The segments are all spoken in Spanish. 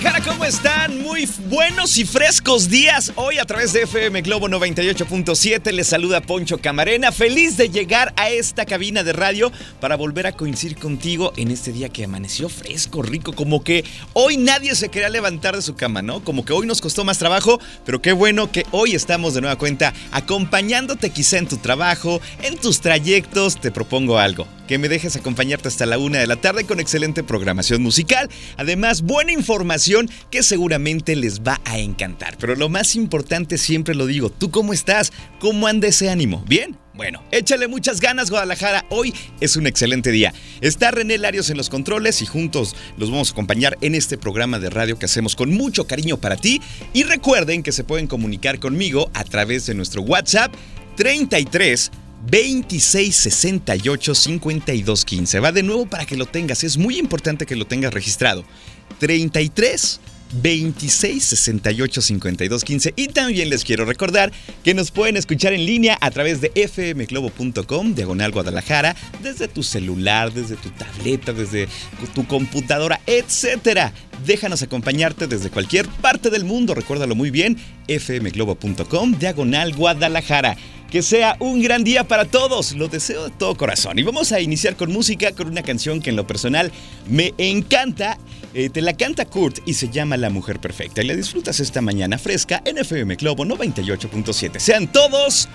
Guadalajara, ¿cómo están? Muy buenos y frescos días. Hoy a través de FM Globo 98.7 les saluda Poncho Camarena. Feliz de llegar a esta cabina de radio para volver a coincidir contigo en este día que amaneció fresco, rico. Como que hoy nadie se quería levantar de su cama, ¿no? Como que hoy nos costó más trabajo, pero qué bueno que hoy estamos de nueva cuenta acompañándote quizá en tu trabajo, en tus trayectos. Te propongo algo que me dejes acompañarte hasta la una de la tarde con excelente programación musical. Además, buena información que seguramente les va a encantar. Pero lo más importante, siempre lo digo, ¿tú cómo estás? ¿Cómo anda ese ánimo? ¿Bien? Bueno, échale muchas ganas Guadalajara, hoy es un excelente día. Está René Larios en los controles y juntos los vamos a acompañar en este programa de radio que hacemos con mucho cariño para ti. Y recuerden que se pueden comunicar conmigo a través de nuestro WhatsApp 33 26 68 52 15. Va de nuevo para que lo tengas, es muy importante que lo tengas registrado. 33 26 68 52 15 y también les quiero recordar que nos pueden escuchar en línea a través de fmglobo.com diagonal Guadalajara desde tu celular, desde tu tableta, desde tu computadora, etcétera. Déjanos acompañarte desde cualquier parte del mundo, recuérdalo muy bien, fmglobo.com diagonal Guadalajara. Que sea un gran día para todos, lo deseo de todo corazón. Y vamos a iniciar con música, con una canción que en lo personal me encanta. Eh, te la canta Kurt y se llama La Mujer Perfecta. Y la disfrutas esta mañana fresca en FM Globo 98.7. Sean todos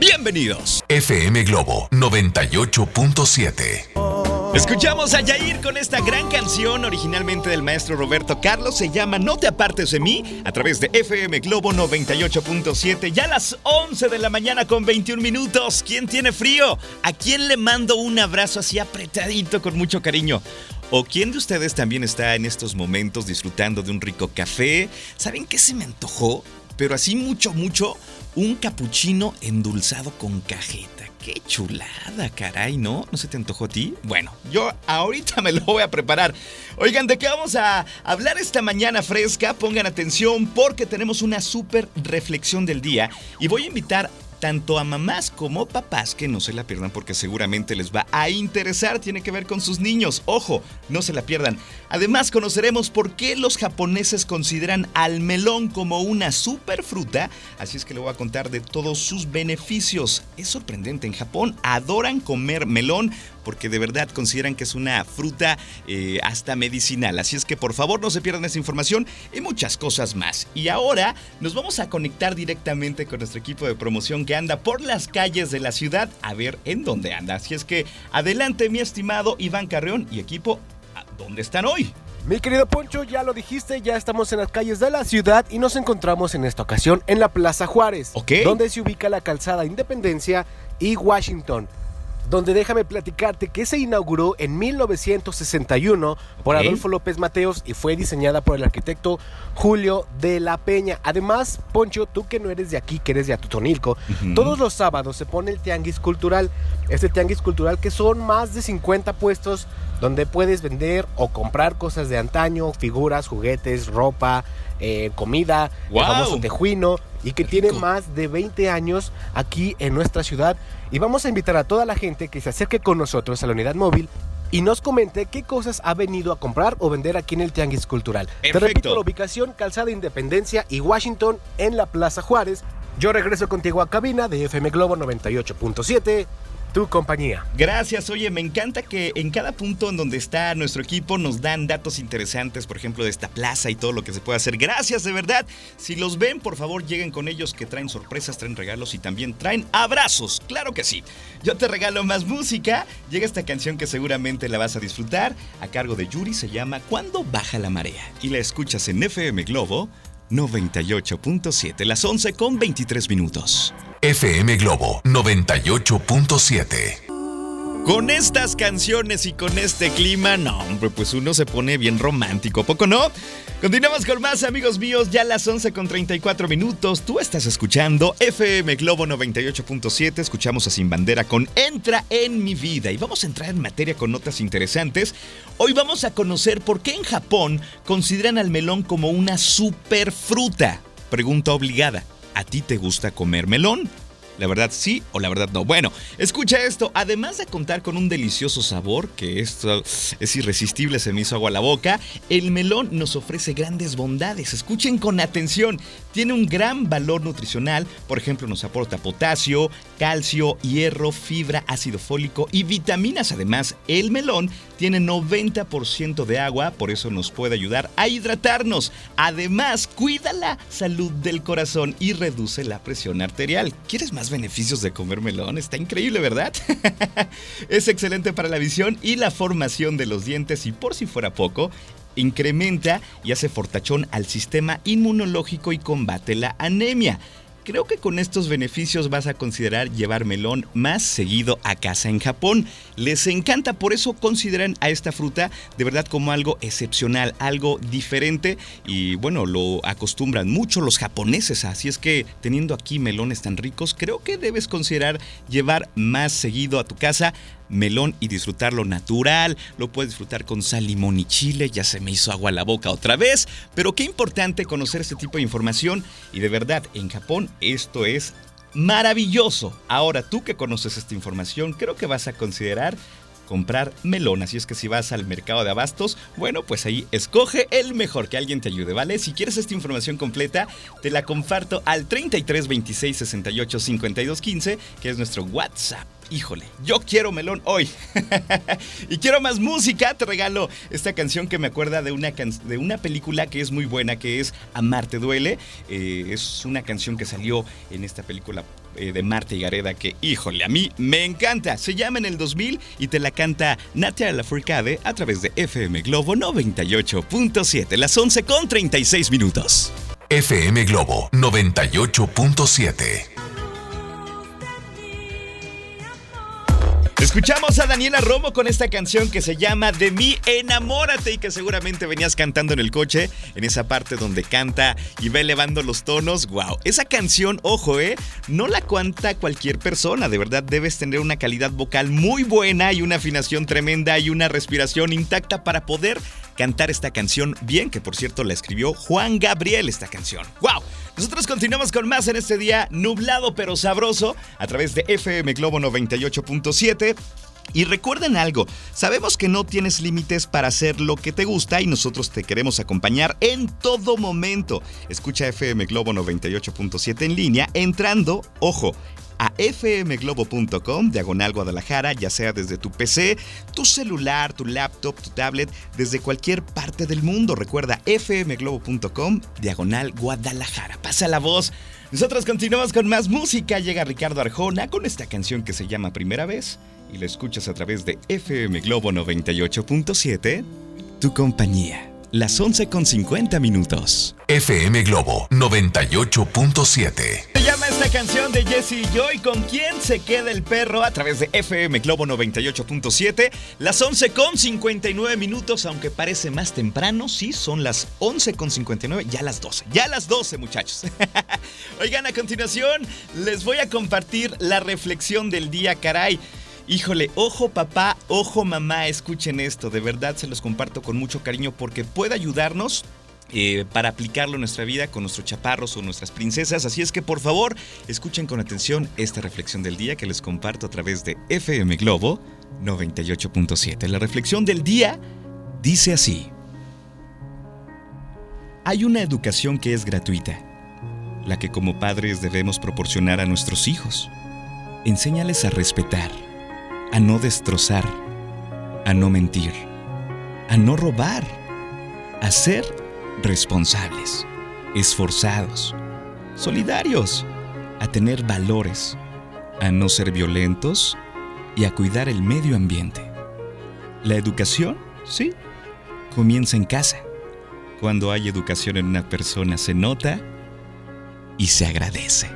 bienvenidos. FM Globo 98.7. Escuchamos a Yair con esta gran canción originalmente del maestro Roberto Carlos. Se llama No te apartes de mí a través de FM Globo 98.7. Ya a las 11 de la mañana con 21 minutos. ¿Quién tiene frío? ¿A quién le mando un abrazo así apretadito con mucho cariño? ¿O quién de ustedes también está en estos momentos disfrutando de un rico café? ¿Saben qué se me antojó? Pero así mucho, mucho, un capuchino endulzado con cajeta. Qué chulada, caray, ¿no? ¿No se te antojó a ti? Bueno, yo ahorita me lo voy a preparar. Oigan, ¿de qué vamos a hablar esta mañana fresca? Pongan atención porque tenemos una súper reflexión del día y voy a invitar tanto a mamás como papás que no se la pierdan porque seguramente les va a interesar, tiene que ver con sus niños, ojo, no se la pierdan. Además conoceremos por qué los japoneses consideran al melón como una superfruta, así es que le voy a contar de todos sus beneficios. Es sorprendente, en Japón adoran comer melón porque de verdad consideran que es una fruta eh, hasta medicinal. Así es que por favor no se pierdan esa información y muchas cosas más. Y ahora nos vamos a conectar directamente con nuestro equipo de promoción que anda por las calles de la ciudad a ver en dónde anda. Así es que adelante mi estimado Iván Carreón y equipo, ¿dónde están hoy? Mi querido Poncho, ya lo dijiste, ya estamos en las calles de la ciudad y nos encontramos en esta ocasión en la Plaza Juárez, donde se ubica la calzada Independencia y Washington donde déjame platicarte que se inauguró en 1961 por Adolfo López Mateos y fue diseñada por el arquitecto Julio de la Peña. Además, Poncho, tú que no eres de aquí, que eres de Atutonilco, todos los sábados se pone el Tianguis Cultural. Este Tianguis Cultural que son más de 50 puestos donde puedes vender o comprar cosas de antaño, figuras, juguetes, ropa, eh, comida, el famoso tejuino, y que tiene más de 20 años aquí en nuestra ciudad. Y vamos a invitar a toda la gente que se acerque con nosotros a la unidad móvil y nos comente qué cosas ha venido a comprar o vender aquí en el Tianguis Cultural. Te repito la ubicación, Calzada Independencia y Washington en la Plaza Juárez. Yo regreso contigo a cabina de FM Globo 98.7 tu compañía. Gracias, oye, me encanta que en cada punto en donde está nuestro equipo nos dan datos interesantes, por ejemplo, de esta plaza y todo lo que se puede hacer. Gracias, de verdad. Si los ven, por favor, lleguen con ellos que traen sorpresas, traen regalos y también traen abrazos. Claro que sí. Yo te regalo más música. Llega esta canción que seguramente la vas a disfrutar, a cargo de Yuri, se llama Cuando baja la marea. Y la escuchas en FM Globo 98.7, las 11 con 23 minutos. FM Globo 98.7. Con estas canciones y con este clima, no, hombre, pues uno se pone bien romántico, ¿poco no? Continuamos con más, amigos míos, ya las 11 con 34 minutos. Tú estás escuchando FM Globo 98.7. Escuchamos a Sin Bandera con Entra en mi vida. Y vamos a entrar en materia con notas interesantes. Hoy vamos a conocer por qué en Japón consideran al melón como una superfruta. Pregunta obligada: ¿a ti te gusta comer melón? La verdad sí o la verdad no. Bueno, escucha esto. Además de contar con un delicioso sabor, que esto es irresistible, se me hizo agua a la boca, el melón nos ofrece grandes bondades. Escuchen con atención. Tiene un gran valor nutricional. Por ejemplo, nos aporta potasio, calcio, hierro, fibra, ácido fólico y vitaminas. Además, el melón tiene 90% de agua, por eso nos puede ayudar a hidratarnos. Además, cuida la salud del corazón y reduce la presión arterial. ¿Quieres más beneficios de comer melón? Está increíble, ¿verdad? es excelente para la visión y la formación de los dientes y por si fuera poco, incrementa y hace fortachón al sistema inmunológico y combate la anemia. Creo que con estos beneficios vas a considerar llevar melón más seguido a casa en Japón. Les encanta, por eso consideran a esta fruta de verdad como algo excepcional, algo diferente y bueno, lo acostumbran mucho los japoneses, así es que teniendo aquí melones tan ricos, creo que debes considerar llevar más seguido a tu casa melón y disfrutarlo natural. Lo puedes disfrutar con sal, limón y chile. Ya se me hizo agua la boca otra vez. Pero qué importante conocer este tipo de información. Y de verdad, en Japón esto es maravilloso. Ahora, tú que conoces esta información, creo que vas a considerar comprar melón. Así es que si vas al mercado de abastos, bueno, pues ahí escoge el mejor, que alguien te ayude, ¿vale? Si quieres esta información completa, te la comparto al 33 26 68 52 15, que es nuestro WhatsApp híjole, yo quiero melón hoy. y quiero más música, te regalo esta canción que me acuerda de una, de una película que es muy buena, que es Amarte duele. Eh, es una canción que salió en esta película eh, de Marta y Gareda que, híjole, a mí me encanta. Se llama en el 2000 y te la canta Natia Lafourcade a través de FM Globo 98.7, las 11 con 36 minutos. FM Globo 98.7. Escuchamos a Daniela Romo con esta canción que se llama De mí enamórate y que seguramente venías cantando en el coche, en esa parte donde canta y va elevando los tonos. Wow, esa canción, ojo, eh, no la canta cualquier persona, de verdad debes tener una calidad vocal muy buena y una afinación tremenda y una respiración intacta para poder cantar esta canción bien, que por cierto la escribió Juan Gabriel esta canción. ¡Wow! Nosotros continuamos con más en este día nublado pero sabroso a través de FM Globo 98.7. Y recuerden algo, sabemos que no tienes límites para hacer lo que te gusta y nosotros te queremos acompañar en todo momento. Escucha FM Globo 98.7 en línea entrando, ojo, a fmglobo.com, diagonal Guadalajara, ya sea desde tu PC, tu celular, tu laptop, tu tablet, desde cualquier parte del mundo. Recuerda fmglobo.com, diagonal Guadalajara. Pasa la voz. Nosotros continuamos con más música. Llega Ricardo Arjona con esta canción que se llama Primera vez y la escuchas a través de FM Globo 98.7, tu compañía. Las 11 con 50 minutos. FM Globo 98.7. Esta canción de Jesse Joy, ¿con quién se queda el perro? A través de FM Globo 98.7. Las 11 con 59 minutos, aunque parece más temprano, sí, son las 11 con 59, ya las 12. Ya las 12, muchachos. Oigan, a continuación les voy a compartir la reflexión del día, caray. Híjole, ojo papá, ojo mamá, escuchen esto, de verdad se los comparto con mucho cariño porque puede ayudarnos eh, para aplicarlo en nuestra vida con nuestros chaparros o nuestras princesas. Así es que por favor, escuchen con atención esta reflexión del día que les comparto a través de FM Globo 98.7. La reflexión del día dice así. Hay una educación que es gratuita, la que como padres debemos proporcionar a nuestros hijos. Enséñales a respetar a no destrozar, a no mentir, a no robar, a ser responsables, esforzados, solidarios, a tener valores, a no ser violentos y a cuidar el medio ambiente. La educación, sí, comienza en casa. Cuando hay educación en una persona se nota y se agradece.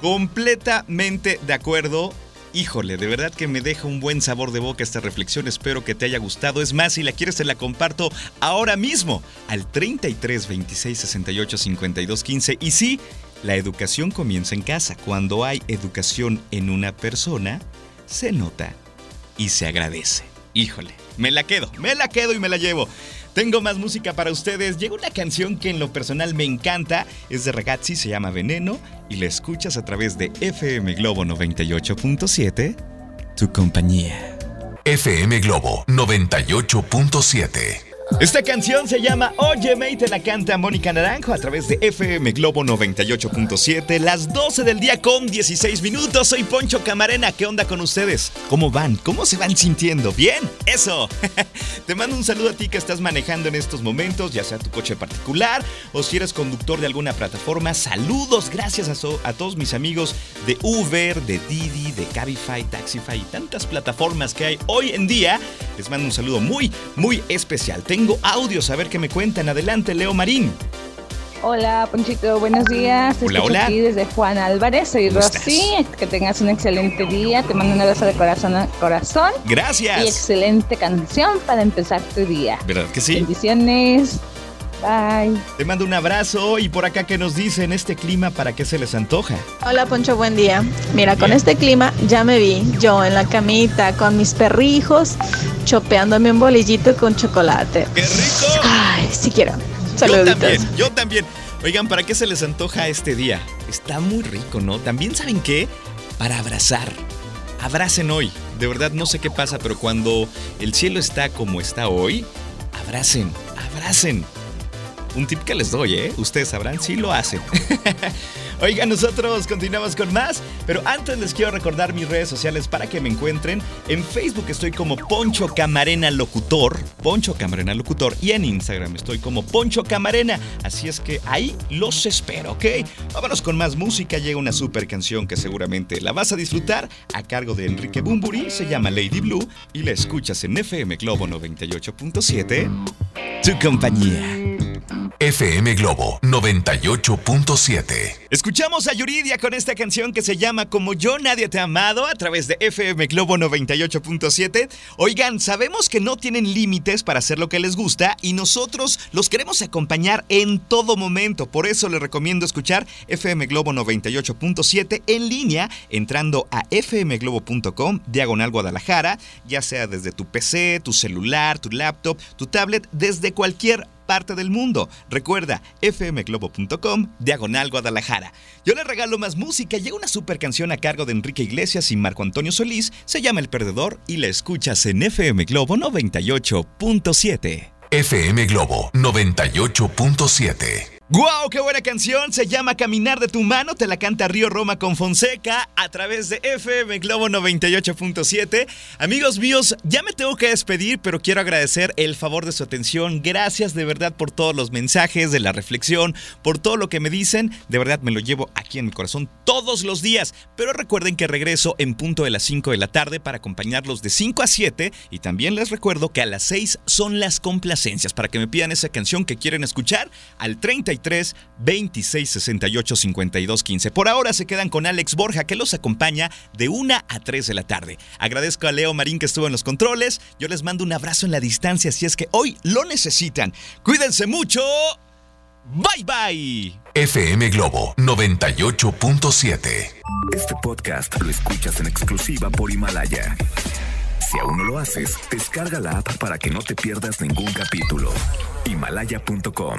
Completamente de acuerdo. Híjole, de verdad que me deja un buen sabor de boca esta reflexión. Espero que te haya gustado. Es más, si la quieres, te la comparto ahora mismo al 33 26 68 52 15. Y sí, la educación comienza en casa. Cuando hay educación en una persona, se nota y se agradece. Híjole, me la quedo, me la quedo y me la llevo. Tengo más música para ustedes. Llega una canción que en lo personal me encanta. Es de Ragazzi, se llama Veneno y la escuchas a través de FM Globo 98.7. Tu compañía. FM Globo 98.7. Esta canción se llama Óyeme y te la canta Mónica Naranjo a través de FM Globo 98.7, las 12 del día con 16 minutos. Soy Poncho Camarena, ¿qué onda con ustedes? ¿Cómo van? ¿Cómo se van sintiendo? ¿Bien? Eso. te mando un saludo a ti que estás manejando en estos momentos, ya sea tu coche particular o si eres conductor de alguna plataforma. Saludos, gracias a, a todos mis amigos de Uber, de Didi, de Cabify, Taxify y tantas plataformas que hay hoy en día. Les mando un saludo muy, muy especial. Audios, a ver qué me cuentan. Adelante, Leo Marín. Hola, Ponchito, buenos días. Hola, hola. aquí desde Juan Álvarez, soy Rosy. Que tengas un excelente día. Te mando un abrazo de corazón a corazón. Gracias. Y excelente canción para empezar tu día. ¿Verdad que sí? Bendiciones. Bye. Te mando un abrazo y por acá que nos dicen este clima, ¿para qué se les antoja? Hola Poncho, buen día. Mira, con este clima ya me vi yo en la camita con mis perrijos chopeándome un bolillito con chocolate. ¡Qué rico! Ay, sí quiero. Saluditos. Yo también, yo también. Oigan, ¿para qué se les antoja este día? Está muy rico, ¿no? También saben qué? Para abrazar. Abracen hoy. De verdad no sé qué pasa, pero cuando el cielo está como está hoy, abracen, abracen. Un tip que les doy, ¿eh? Ustedes sabrán si lo hacen. Oigan, nosotros continuamos con más, pero antes les quiero recordar mis redes sociales para que me encuentren. En Facebook estoy como Poncho Camarena Locutor, Poncho Camarena Locutor, y en Instagram estoy como Poncho Camarena. Así es que ahí los espero, ¿ok? Vámonos con más música. Llega una super canción que seguramente la vas a disfrutar a cargo de Enrique Bumburi. Se llama Lady Blue y la escuchas en FM Globo 98.7. Tu compañía. FM Globo 98.7. Escuchamos a Yuridia con esta canción que se llama Como yo nadie te ha amado a través de FM Globo 98.7. Oigan, sabemos que no tienen límites para hacer lo que les gusta y nosotros los queremos acompañar en todo momento. Por eso les recomiendo escuchar FM Globo 98.7 en línea entrando a fmglobo.com diagonal Guadalajara, ya sea desde tu PC, tu celular, tu laptop, tu tablet, desde cualquier parte del mundo. Recuerda, fmglobo.com, diagonal Guadalajara. Yo le regalo más música. Llega una super canción a cargo de Enrique Iglesias y Marco Antonio Solís. Se llama El Perdedor y la escuchas en FM Globo 98.7. FM Globo 98.7. ¡Guau! ¡Qué buena canción! Se llama Caminar de tu mano. Te la canta Río Roma con Fonseca a través de FM Globo 98.7. Amigos míos, ya me tengo que despedir, pero quiero agradecer el favor de su atención. Gracias de verdad por todos los mensajes, de la reflexión, por todo lo que me dicen. De verdad me lo llevo aquí en mi corazón todos los días. Pero recuerden que regreso en punto de las 5 de la tarde para acompañarlos de 5 a 7. Y también les recuerdo que a las 6 son las complacencias para que me pidan esa canción que quieren escuchar al 33 26 68 52 15. Por ahora se quedan con Alex Borja que los acompaña de 1 a 3 de la tarde. Agradezco a Leo Marín que estuvo en los controles. Yo les mando un abrazo en la distancia si es que hoy lo necesitan. Cuídense mucho. Bye bye. FM Globo 98.7. Este podcast lo escuchas en exclusiva por Himalaya. Si aún no lo haces, descarga la app para que no te pierdas ningún capítulo. Himalaya.com